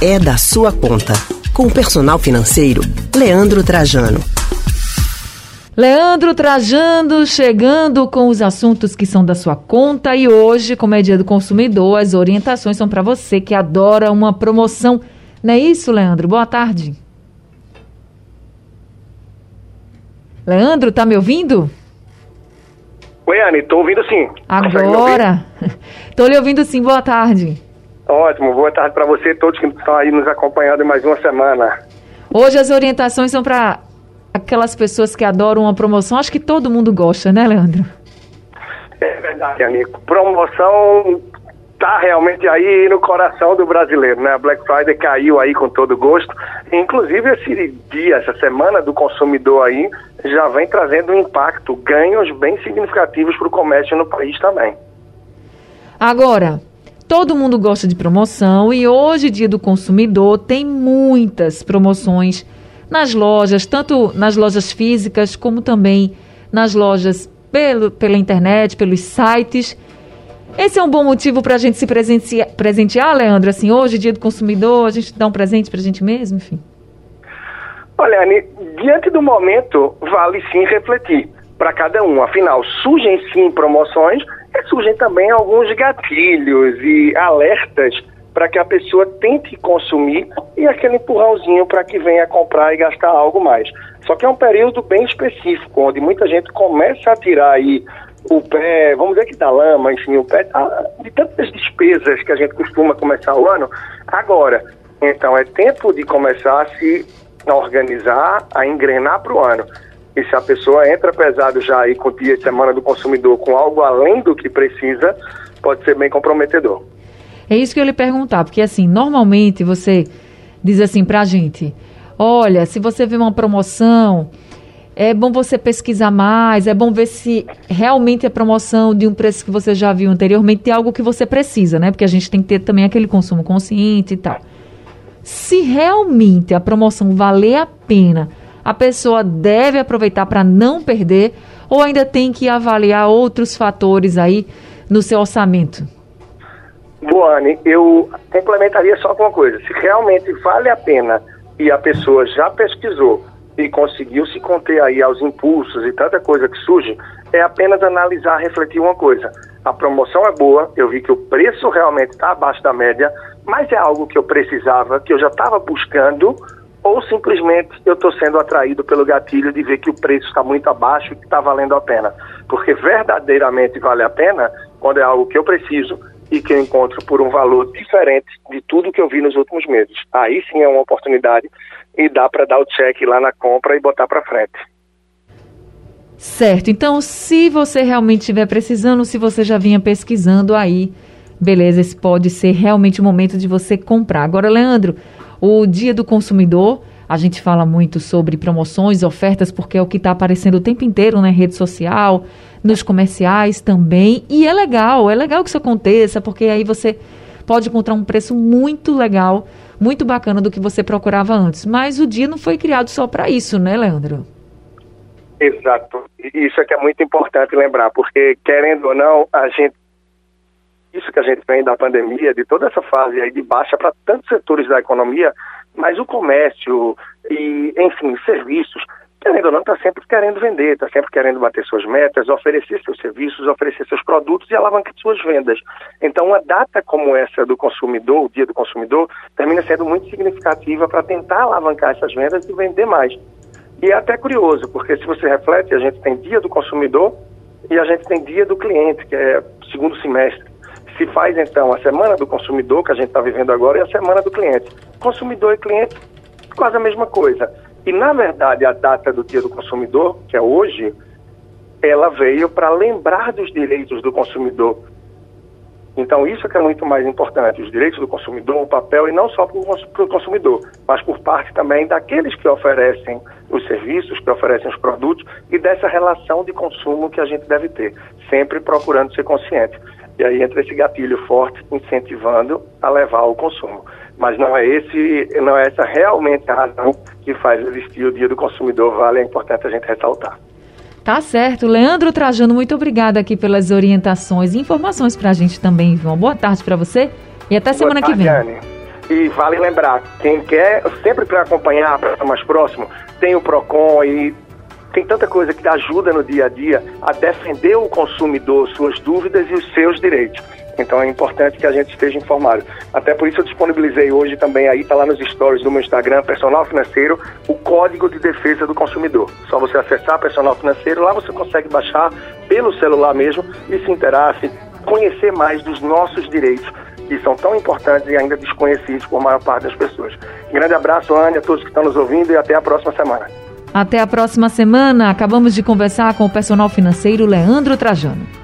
é da sua conta. Com o personal financeiro, Leandro Trajano. Leandro Trajando chegando com os assuntos que são da sua conta e hoje, como é dia do consumidor, as orientações são para você que adora uma promoção. Não é isso, Leandro? Boa tarde. Leandro, tá me ouvindo? Oi, Anne, tô ouvindo sim. Agora. tô lhe ouvindo sim. Boa tarde. Ótimo, boa tarde para você e todos que estão aí nos acompanhando em mais uma semana. Hoje as orientações são para aquelas pessoas que adoram uma promoção. Acho que todo mundo gosta, né, Leandro? É verdade, amigo. Promoção tá realmente aí no coração do brasileiro, né? A Black Friday caiu aí com todo gosto. Inclusive esse dia, essa semana do consumidor aí, já vem trazendo um impacto, ganhos bem significativos para o comércio no país também. Agora, Todo mundo gosta de promoção e hoje, dia do consumidor, tem muitas promoções nas lojas, tanto nas lojas físicas como também nas lojas pelo, pela internet, pelos sites. Esse é um bom motivo para a gente se presentear, Leandro? Assim, hoje, dia do consumidor, a gente dá um presente para a gente mesmo, enfim. Olha, Anne, diante do momento, vale sim refletir para cada um. Afinal, surgem sim promoções, surgem também alguns gatilhos e alertas para que a pessoa tente consumir e aquele empurrãozinho para que venha comprar e gastar algo mais. Só que é um período bem específico, onde muita gente começa a tirar aí o pé, vamos dizer que da lama, enfim, o pé tá, de tantas despesas que a gente costuma começar o ano. Agora, então é tempo de começar a se organizar, a engrenar para o ano. E se a pessoa entra pesado já aí com o dia de semana do consumidor com algo além do que precisa, pode ser bem comprometedor. É isso que eu lhe perguntar, porque assim, normalmente você diz assim pra gente, olha, se você vê uma promoção, é bom você pesquisar mais, é bom ver se realmente é promoção de um preço que você já viu anteriormente, é algo que você precisa, né? Porque a gente tem que ter também aquele consumo consciente e tal. Se realmente a promoção valer a pena, a pessoa deve aproveitar para não perder ou ainda tem que avaliar outros fatores aí no seu orçamento? Boane, eu complementaria só com uma coisa. Se realmente vale a pena e a pessoa já pesquisou e conseguiu se conter aí aos impulsos e tanta coisa que surge, é apenas analisar, refletir uma coisa. A promoção é boa, eu vi que o preço realmente está abaixo da média, mas é algo que eu precisava, que eu já estava buscando, ou simplesmente eu estou sendo atraído pelo gatilho de ver que o preço está muito abaixo e que está valendo a pena. Porque verdadeiramente vale a pena quando é algo que eu preciso e que eu encontro por um valor diferente de tudo que eu vi nos últimos meses. Aí sim é uma oportunidade e dá para dar o check lá na compra e botar para frente. Certo. Então, se você realmente estiver precisando, se você já vinha pesquisando aí, beleza, esse pode ser realmente o momento de você comprar. Agora, Leandro, o Dia do Consumidor, a gente fala muito sobre promoções, ofertas, porque é o que está aparecendo o tempo inteiro na rede social, nos comerciais também. E é legal, é legal que isso aconteça, porque aí você pode encontrar um preço muito legal, muito bacana do que você procurava antes. Mas o dia não foi criado só para isso, né, Leandro? Exato. Isso é que é muito importante lembrar, porque querendo ou não, a gente isso que a gente vem da pandemia, de toda essa fase aí de baixa para tantos setores da economia, mas o comércio e, enfim, serviços, querendo ou não, está sempre querendo vender, está sempre querendo bater suas metas, oferecer seus serviços, oferecer seus produtos e alavancar suas vendas. Então, uma data como essa do consumidor, o Dia do Consumidor, termina sendo muito significativa para tentar alavancar essas vendas e vender mais. E é até curioso, porque se você reflete, a gente tem Dia do Consumidor e a gente tem Dia do Cliente, que é segundo semestre se faz então a semana do consumidor, que a gente está vivendo agora, e a semana do cliente. Consumidor e cliente, quase a mesma coisa. E, na verdade, a data do Dia do Consumidor, que é hoje, ela veio para lembrar dos direitos do consumidor. Então, isso é que é muito mais importante, os direitos do consumidor, o papel, e não só para o consumidor, mas por parte também daqueles que oferecem os serviços, que oferecem os produtos, e dessa relação de consumo que a gente deve ter, sempre procurando ser consciente. E aí entra esse gatilho forte incentivando a levar ao consumo. Mas não é esse, não é essa realmente a razão que faz existir o Dia do Consumidor, vale, é importante a gente ressaltar. Tá certo. Leandro Trajano, muito obrigada aqui pelas orientações e informações para a gente também. Uma boa tarde para você e até boa semana tarde, que vem. Anne. E vale lembrar, quem quer, sempre para acompanhar, para estar mais próximo, tem o PROCON e tem tanta coisa que ajuda no dia a dia a defender o consumidor, suas dúvidas e os seus direitos. Então é importante que a gente esteja informado. Até por isso eu disponibilizei hoje também aí, está lá nos stories do meu Instagram, Personal Financeiro, o Código de Defesa do Consumidor. Só você acessar Personal Financeiro, lá você consegue baixar pelo celular mesmo e se interesse, conhecer mais dos nossos direitos que são tão importantes e ainda desconhecidos por maior parte das pessoas. Grande abraço, Ania, a todos que estão nos ouvindo e até a próxima semana. Até a próxima semana. Acabamos de conversar com o personal financeiro Leandro Trajano.